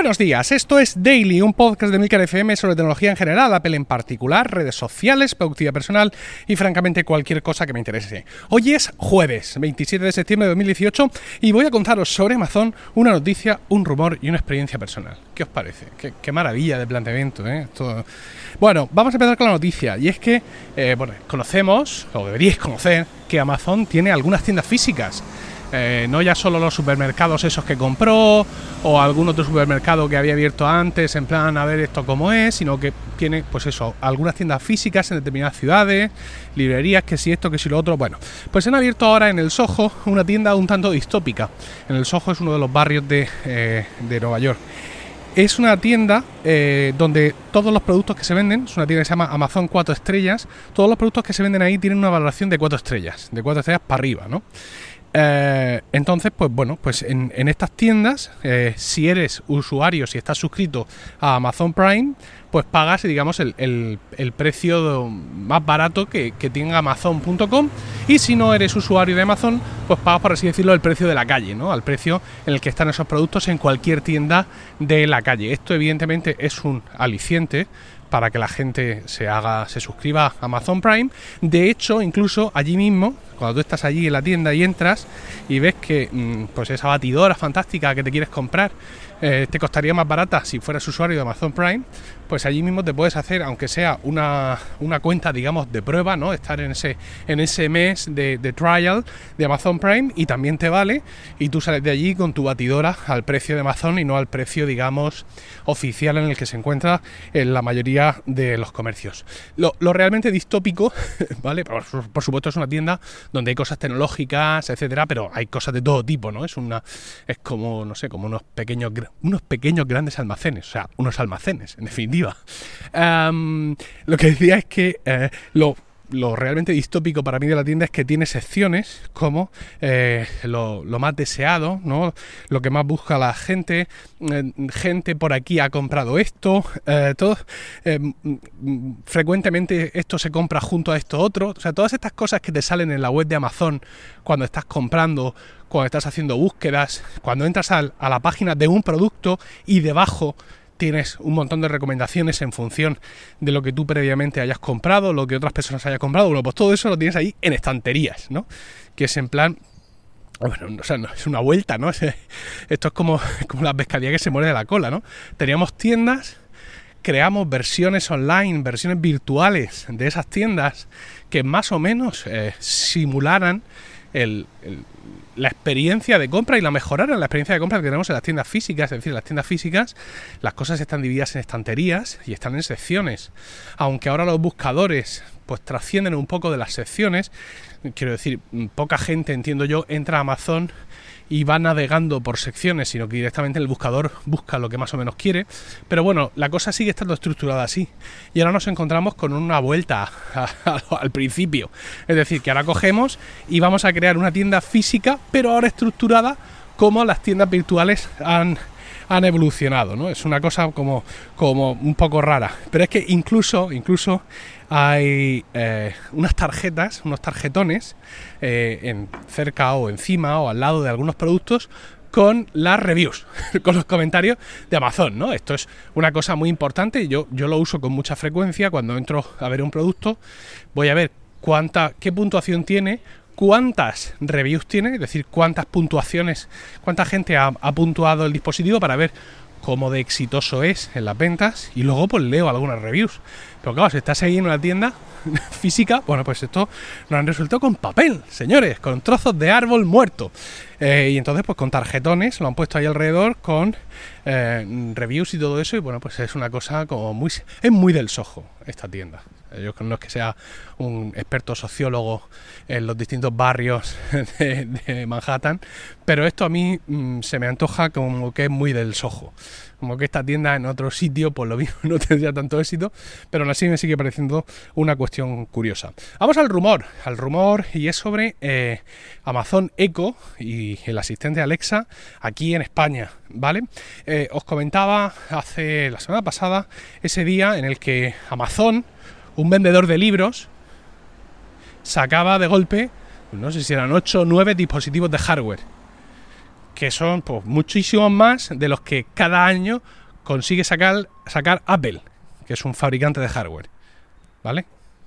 Buenos días, esto es Daily, un podcast de Milcar FM sobre tecnología en general, Apple en particular, redes sociales, productividad personal y francamente cualquier cosa que me interese. Hoy es jueves, 27 de septiembre de 2018 y voy a contaros sobre Amazon una noticia, un rumor y una experiencia personal. ¿Qué os parece? Qué, maravilla de planteamiento, ¿eh? Bueno, vamos a empezar con la noticia y es que, eh, conocemos, o deberíais conocer, que Amazon tiene algunas tiendas físicas. Eh, no ya solo los supermercados esos que compró o algún otro supermercado que había abierto antes en plan a ver esto cómo es, sino que tiene pues eso, algunas tiendas físicas en determinadas ciudades, librerías, que si esto, que si lo otro. Bueno, pues han abierto ahora en el Soho una tienda un tanto distópica. En el Soho es uno de los barrios de, eh, Nueva York. Es una tienda eh, donde todos los productos que se venden, es una tienda que se llama Amazon 4 estrellas, todos los productos que se venden ahí tienen una valoración de 4 estrellas, de 4 estrellas para arriba, ¿no? Eh, entonces, pues bueno, pues en, estas tiendas, eh, si eres usuario, si estás suscrito a Amazon Prime, pues pagas, digamos, el, precio más barato que, que tenga Amazon.com. Y si no eres usuario de Amazon, pues pagas, por así decirlo, el precio de la calle, ¿no? Al precio en el que están esos productos en cualquier tienda de la calle. Esto, evidentemente, es un aliciente para que la gente se haga, se suscriba a Amazon Prime. De hecho, incluso allí mismo, cuando tú estás allí en la tienda y entras y ves que mm, pues esa batidora fantástica que te quieres comprar eh, te costaría más barata si fueras usuario de Amazon Prime, pues allí mismo te puedes hacer, aunque sea una, cuenta, digamos, de prueba, ¿no? Estar en ese, en ese mes de, trial de Amazon Prime y también te vale y tú sales de allí con tu batidora al precio de Amazon y no al precio, digamos, oficial en el que se encuentra en la mayoría de los comercios. Lo, realmente distópico, ¿vale? Por, por, supuesto es una tienda donde hay cosas tecnológicas, etcétera, pero hay cosas de todo tipo, ¿no? Es una, es como, no sé, como unos pequeños unos pequeños grandes almacenes, o sea, unos almacenes, en definitiva. Lo que decía es que eh, lo lo realmente distópico para mí de la tienda es que tiene secciones como eh, lo, más deseado, ¿no? lo que más busca la gente, eh, gente por aquí ha comprado esto, todo, frecuentemente esto se compra junto a esto otro, o sea, todas estas cosas que te salen en la web de Amazon cuando estás comprando, cuando estás haciendo búsquedas, cuando entras a la página de un producto y debajo tienes un montón de recomendaciones en función de lo que tú previamente hayas comprado, lo que otras personas hayan comprado. Bueno, pues todo eso lo tienes ahí en estanterías, ¿no? Que es en plan bueno, o sea, no, es una vuelta, ¿no? Esto es como, como la pescadilla que se muere de la cola, ¿no? Teníamos tiendas, creamos versiones online, versiones virtuales de esas tiendas que más o menos eh, simularan la experiencia de compra y la mejoraron la experiencia de compra que tenemos en las tiendas físicas. Es decir, en las tiendas físicas las cosas están divididas en estanterías y están en secciones. Aunque ahora los buscadores pues trascienden un poco de las secciones, quiero decir, poca gente, entiendo yo, entra a Amazon y va navegando por secciones, sino que directamente el buscador busca lo que más o menos quiere. Pero bueno, la cosa sigue estando estructurada así. Y ahora nos encontramos con una vuelta al principio. Es decir, que ahora cogemos y vamos a crear una tienda física, pero ahora estructurada como las tiendas virtuales han, han evolucionado, ¿no? Es una cosa como, como un poco rara. Pero es que incluso, incluso hay eh, unas tarjetas, unos tarjetones eh, en, cerca o encima o al lado de algunos productos con las reviews, con los comentarios de Amazon, ¿no? Esto es una cosa muy importante, yo, yo lo uso con mucha frecuencia cuando entro a ver un producto, voy a ver cuánta, qué puntuación tiene, cuántas reviews tiene, es decir, cuántas puntuaciones, cuánta gente ha, puntuado el dispositivo para ver cómo de exitoso es en las ventas y luego pues leo algunas reviews. Pero claro, si estás ahí en una tienda física, bueno, pues esto nos han resuelto con papel, señores, con trozos de árbol muerto. Eh, y entonces pues con tarjetones lo han puesto ahí alrededor con eh, reviews y todo eso y bueno, pues es una cosa como muy... es muy del sojo esta tienda. Yo no es que sea un experto sociólogo en los distintos barrios de, Manhattan, pero esto a mí mm, se me antoja como que es muy del sojo. Como que esta tienda en otro sitio, por lo mismo, no tendría tanto éxito, pero aún así me sigue pareciendo una cuestión curiosa. Vamos al rumor, al rumor, y es sobre eh, Amazon Echo y el asistente Alexa aquí en España, ¿vale? Eh, os comentaba hace la semana pasada ese día en el que Amazon un vendedor de libros sacaba de golpe, no sé si eran 8 o 9 dispositivos de hardware. que son pues, muchísimos más de los que cada año consigue sacar, sacar Apple, que es un fabricante de hardware. ¿Vale?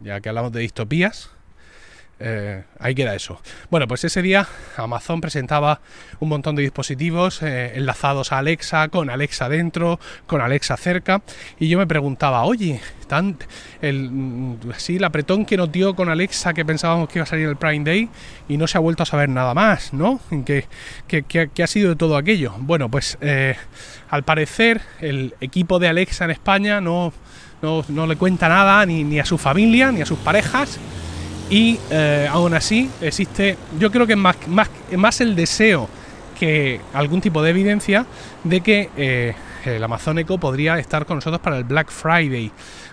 Ya que hablamos de distopías, eh, ahí queda eso. Bueno, pues ese día Amazon presentaba un montón de dispositivos eh, enlazados a Alexa, con Alexa dentro, con Alexa cerca, y yo me preguntaba, oye, mm, el apretón que nos dio con Alexa que pensábamos que iba a salir el Prime Day y no se ha vuelto a saber nada más, ¿no? ¿Qué, qué, ha sido de todo aquello? Bueno, pues eh, al parecer el equipo de Alexa en España no, no, le cuenta nada ni a su familia, ni a sus parejas y eh, aún así existe, yo creo que es más, más, más, el deseo que algún tipo de evidencia de que eh, el Amazon Echo podría estar con nosotros para el Black Friday,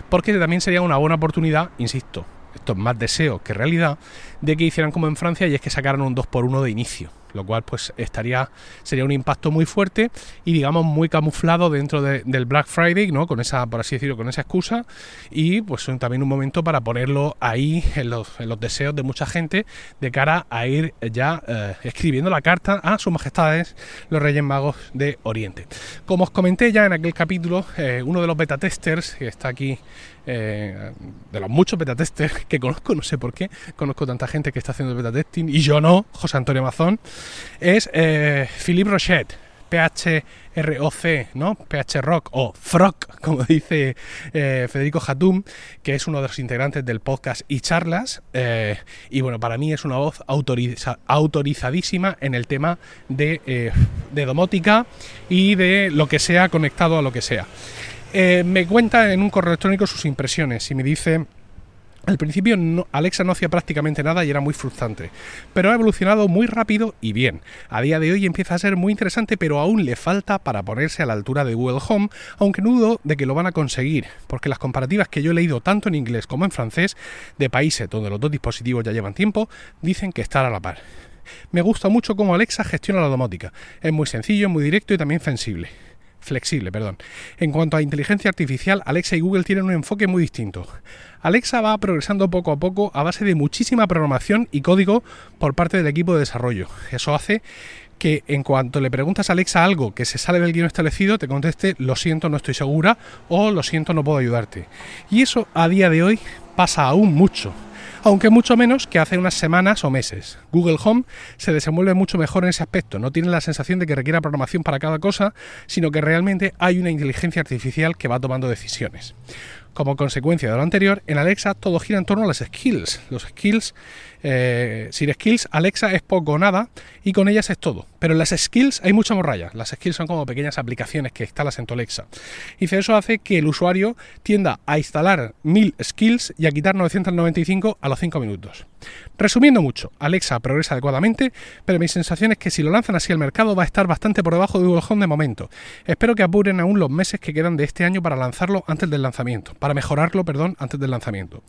porque también sería una buena oportunidad, insisto, esto es más deseo que realidad, de que hicieran como en Francia y es que sacaran un 2x1 de inicio lo cual pues estaría sería un impacto muy fuerte y digamos muy camuflado dentro del Black Friday, ¿no? Con esa, por así decirlo, con esa excusa y pues también un momento para ponerlo ahí en los, deseos de mucha gente de cara a ir ya eh, escribiendo la carta a sus majestades los Reyes Magos de Oriente. Como os comenté ya en aquel capítulo, eh, uno de los beta testers que está aquí eh, de los muchos beta testers que conozco, no sé por qué, conozco tanta gente que está haciendo beta testing y yo no, José Antonio Mazón, es eh, Philippe Rochette, PHROC, ¿no? PH Rock o Frock, como dice eh, Federico Hatum, que es uno de los integrantes del podcast y charlas. Eh, y bueno, para mí es una voz autorizadísima en el tema de, de domótica y de lo que sea conectado a lo que sea. Me cuenta en un correo electrónico sus impresiones y me dice al principio Alexa no hacía prácticamente nada y era muy frustrante, pero ha evolucionado muy rápido y bien. A día de hoy empieza a ser muy interesante, pero aún le falta para ponerse a la altura de Google Home, aunque no dudo de que lo van a conseguir, porque las comparativas que yo he leído tanto en inglés como en francés, de países donde los dos dispositivos ya llevan tiempo, dicen que están a la par. Me gusta mucho cómo Alexa gestiona la domótica. Es muy sencillo, muy directo y también sensible flexible, perdón. En cuanto a inteligencia artificial, Alexa y Google tienen un enfoque muy distinto. Alexa va progresando poco a poco a base de muchísima programación y código por parte del equipo de desarrollo. Eso hace que en cuanto le preguntas a Alexa algo que se sale del guion establecido, te conteste lo siento, no estoy segura o lo siento, no puedo ayudarte. Y eso a día de hoy pasa aún mucho aunque mucho menos que hace unas semanas o meses. Google Home se desenvuelve mucho mejor en ese aspecto, no tiene la sensación de que requiera programación para cada cosa, sino que realmente hay una inteligencia artificial que va tomando decisiones. Como consecuencia de lo anterior, en Alexa todo gira en torno a las skills. Los skills, eh, sin skills, Alexa es poco o nada y con ellas es todo. Pero en las skills hay mucha morralla. Las skills son como pequeñas aplicaciones que instalas en tu Alexa. Y eso hace que el usuario tienda a instalar 1000 skills y a quitar 995 a los 5 minutos. Resumiendo mucho, Alexa progresa adecuadamente, pero mi sensación es que si lo lanzan así al mercado va a estar bastante por debajo de Google Home de momento. Espero que apuren aún los meses que quedan de este año para lanzarlo antes del lanzamiento, para mejorarlo, perdón, antes del lanzamiento.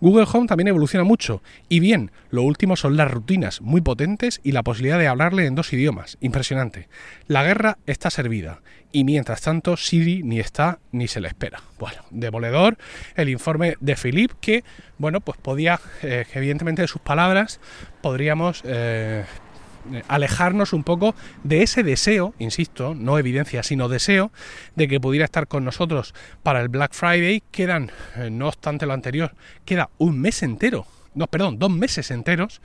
Google Home también evoluciona mucho, y bien, lo último son las rutinas muy potentes y la posibilidad de hablarle en dos idiomas. Impresionante. La guerra está servida y mientras tanto Siri ni está ni se le espera. Bueno, demoledor el informe de Philip que, bueno, pues podía, eh, evidentemente de sus palabras, podríamos eh, alejarnos un poco de ese deseo, insisto, no evidencia, sino deseo, de que pudiera estar con nosotros para el Black Friday. Quedan, eh, no obstante lo anterior, queda un mes entero no, perdón, dos meses enteros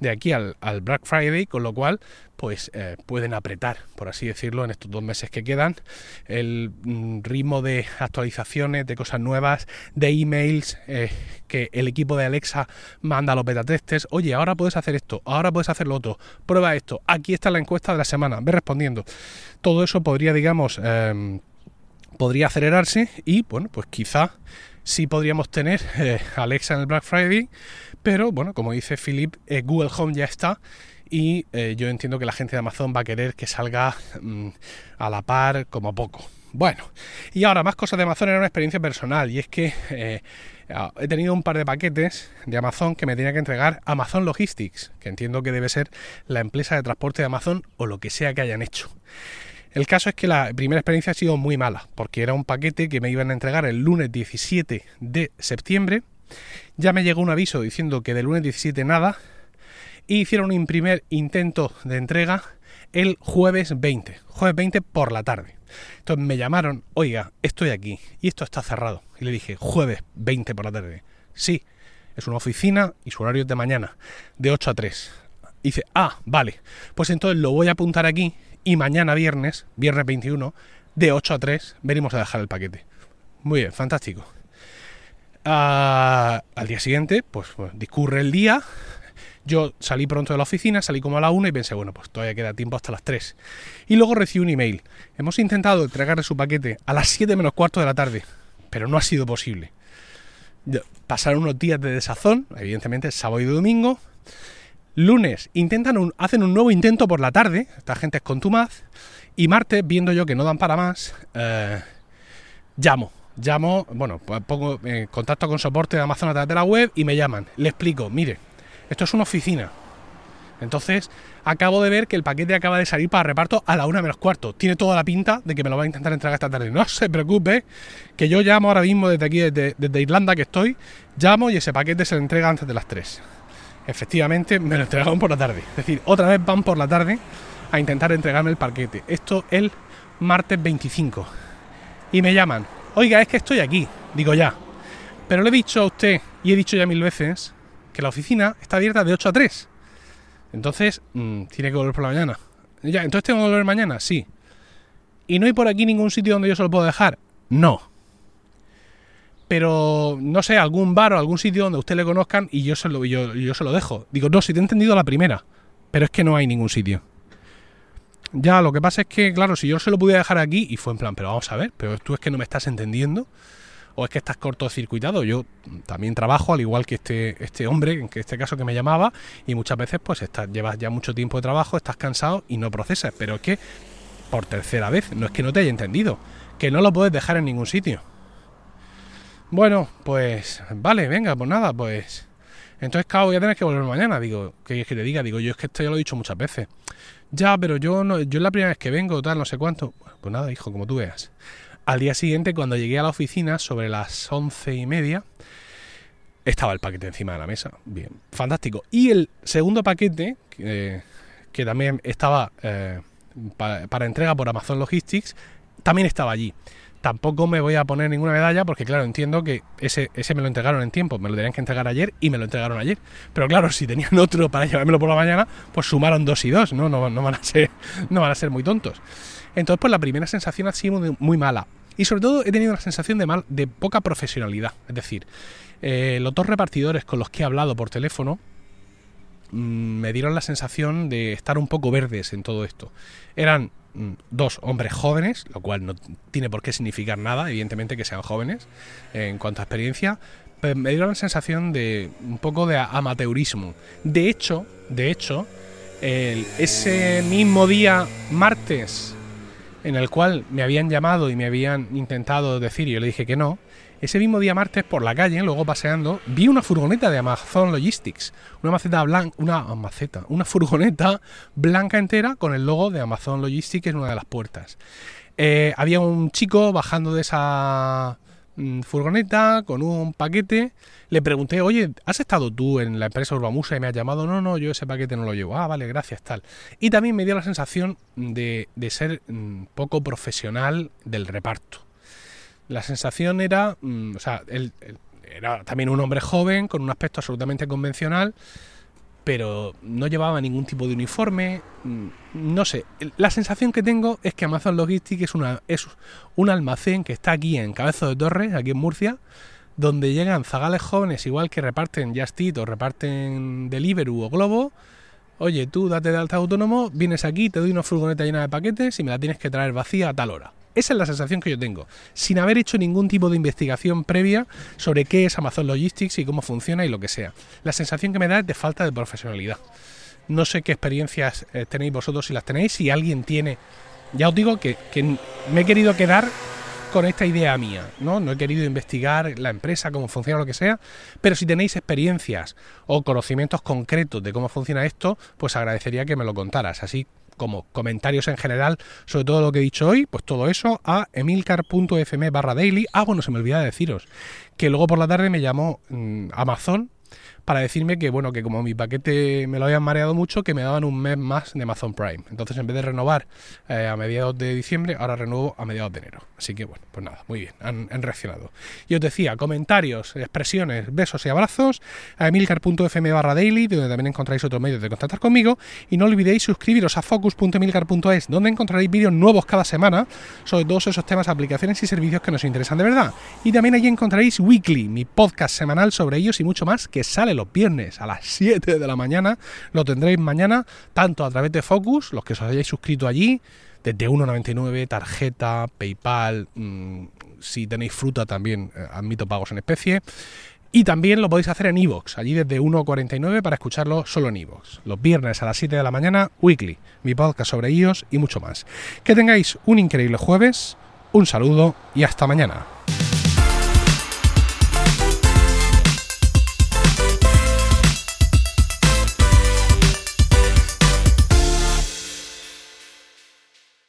de aquí al, Black Friday, con lo cual pues eh, pueden apretar, por así decirlo, en estos dos meses que quedan, el mm, ritmo de actualizaciones, de cosas nuevas, de emails eh, que el equipo de Alexa manda a los beta testers. Oye, ahora puedes hacer esto, ahora puedes hacer lo otro, prueba esto, aquí está la encuesta de la semana, ve respondiendo. Todo eso podría, digamos, em, podría acelerarse y, bueno, pues quizá sí podríamos tener eh, Alexa en el Black Friday pero bueno, como dice Philip, eh, Google Home ya está y eh, yo entiendo que la gente de Amazon va a querer que salga mm, a la par como poco. Bueno, y ahora más cosas de Amazon era una experiencia personal y es que eh, he tenido un par de paquetes de Amazon que me tenía que entregar Amazon Logistics, que entiendo que debe ser la empresa de transporte de Amazon o lo que sea que hayan hecho. El caso es que la primera experiencia ha sido muy mala, porque era un paquete que me iban a entregar el lunes 17 de septiembre ya me llegó un aviso diciendo que del lunes 17 nada. Y hicieron un primer intento de entrega el jueves 20, jueves 20 por la tarde. Entonces me llamaron, oiga, estoy aquí y esto está cerrado. Y le dije, jueves 20 por la tarde. Sí, es una oficina y su horario es de mañana, de 8 a 3. Y dice, ah, vale, pues entonces lo voy a apuntar aquí y mañana viernes, viernes 21, de 8 a 3, venimos a dejar el paquete. Muy bien, fantástico. Ah, al día siguiente, pues, discurre el día. Yo salí pronto de la oficina, salí como a la 1 y pensé, bueno, pues todavía queda tiempo hasta las 3. Y luego recibí un email. Hemos intentado entregarle su paquete a las 7 menos cuarto de la tarde, pero no ha sido posible. Pasaron unos días de desazón, evidentemente sábado y domingo. Lunes intentan hacen un nuevo intento por la tarde, esta gente es contumaz. Y martes, viendo yo que no dan para más, eh, llamo llamo, bueno, pues pongo en contacto con soporte de Amazon a través de la web y me llaman. Le explico, mire, esto es una oficina. Entonces, acabo de ver que el paquete acaba de salir para reparto a la una menos cuarto. Tiene toda la pinta de que me lo va a intentar entregar esta tarde. No se preocupe, que yo llamo ahora mismo desde aquí, desde, Irlanda que estoy, llamo y ese paquete se lo entrega antes de las 3. Efectivamente, me lo entregaron por la tarde. Es decir, otra vez van por la tarde a intentar entregarme el paquete. Esto el martes 25. Y me llaman, oiga, es que estoy aquí. Digo ya. Pero le he dicho a usted, y he dicho ya mil veces, que la oficina está abierta de 8 a 3. Entonces, mm, tiene que volver por la mañana. Ya, entonces tengo que volver mañana, sí. ¿Y no hay por aquí ningún sitio donde yo se lo puedo dejar? No. Pero, no sé, algún bar o algún sitio donde usted le conozcan y yo se lo, yo, yo se lo dejo. Digo, no, si te he entendido la primera. Pero es que no hay ningún sitio. Ya, lo que pasa es que, claro, si yo se lo pudiera dejar aquí, y fue en plan, pero vamos a ver, pero tú es que no me estás entendiendo, o es que estás cortocircuitado. Yo también trabajo, al igual que este, este hombre, en este caso que me llamaba, y muchas veces, pues estás, llevas ya mucho tiempo de trabajo, estás cansado y no procesas. Pero es que, por tercera vez, no es que no te haya entendido, que no lo puedes dejar en ningún sitio. Bueno, pues, vale, venga, pues nada, pues. Entonces, claro, voy a tener que volver mañana. Digo, ¿qué es que te diga? Digo, yo es que esto ya lo he dicho muchas veces. Ya, pero yo no, yo es la primera vez que vengo, tal, no sé cuánto. Pues nada, hijo, como tú veas. Al día siguiente, cuando llegué a la oficina, sobre las once y media, estaba el paquete encima de la mesa. Bien, fantástico. Y el segundo paquete, que, también estaba eh, para entrega por Amazon Logistics, también estaba allí tampoco me voy a poner ninguna medalla porque claro, entiendo que ese, ese me lo entregaron en tiempo, me lo tenían que entregar ayer y me lo entregaron ayer. Pero claro, si tenían otro para llevármelo por la mañana, pues sumaron dos y dos, ¿no? No, no, van, a ser, no van a ser muy tontos. Entonces, pues la primera sensación ha sido muy, mala. Y sobre todo he tenido una sensación de, mal, de poca profesionalidad. Es decir, eh, los dos repartidores con los que he hablado por teléfono me dieron la sensación de estar un poco verdes en todo esto. Eran Mm, dos hombres jóvenes, lo cual no tiene por qué significar nada, evidentemente que sean jóvenes en cuanto a experiencia, pero me dio la sensación de un poco de amateurismo. De hecho, de hecho, ese mismo día, martes, en el cual me habían llamado y me habían intentado decir, y yo le dije que no, ese mismo día martes por la calle, luego paseando, vi una furgoneta de Amazon Logistics, una maceta blanca, una maceta, una furgoneta blanca entera con el logo de Amazon Logistics en una de las puertas. Eh, había un chico bajando de esa mm, furgoneta con un paquete. Le pregunté, oye, ¿has estado tú en la empresa Urbamusa y me has llamado? No, no, yo ese paquete no lo llevo. Ah, vale, gracias, tal. Y también me dio la sensación de, de ser mm, poco profesional del reparto la sensación era, mm, o sea, él, era también un hombre joven, con un aspecto absolutamente convencional, pero no llevaba ningún tipo de uniforme. Mm, no sé, la sensación que tengo es que Amazon Logistics es, una, es un almacén que está aquí en Cabezo de Torres, aquí en Murcia, donde llegan zagales jóvenes, igual que reparten Just Eat o reparten Deliveroo o Globo. Oye, tú date de alta autónomo, vienes aquí, te doy una furgoneta llena de paquetes y me la tienes que traer vacía a tal hora. Esa es la sensación que yo tengo, sin haber hecho ningún tipo de investigación previa sobre qué es Amazon Logistics y cómo funciona y lo que sea. La sensación que me da es de falta de profesionalidad. No sé qué experiencias eh, tenéis vosotros si las tenéis, si alguien tiene... Ya os digo que, me he querido quedar con esta idea mía, ¿no? No he querido investigar la empresa, cómo funciona, lo que sea, pero si tenéis experiencias o conocimientos concretos de cómo funciona esto, pues agradecería que me lo contaras. Así como comentarios en general sobre todo lo que he dicho hoy, pues todo eso a emilcar.fm barra daily. Ah, bueno, se me olvidaba deciros que luego por la tarde me llamó mm, Amazon para decirme que, bueno, que como mi paquete me lo habían mareado mucho, que me daban un mes más de Amazon Prime. Entonces, en vez de renovar eh, a mediados de diciembre, ahora renuevo a mediados de enero. Así que, bueno, pues nada, muy bien, han, reaccionado. Y os decía, comentarios, expresiones, besos y abrazos a emilcar.fm barra daily, donde también encontráis otros medios de contactar conmigo. Y no olvidéis suscribiros a focus.emilcar.es, donde encontraréis vídeos nuevos cada semana sobre todos esos temas, aplicaciones y servicios que nos interesan de verdad. Y también allí encontraréis Weekly, mi podcast semanal sobre ellos y mucho más, que sale los viernes a las 7 de la mañana. Lo tendréis mañana, tanto a través de Focus, los que os hayáis suscrito allí, desde 1,99, tarjeta, PayPal, mm, si tenéis fruta también eh, admito pagos en especie. Y también lo podéis hacer en iVoox, allí desde 1.49 para escucharlo solo en iVoox. Los viernes a las 7 de la mañana, Weekly, mi podcast sobre iOS y mucho más. Que tengáis un increíble jueves, un saludo y hasta mañana.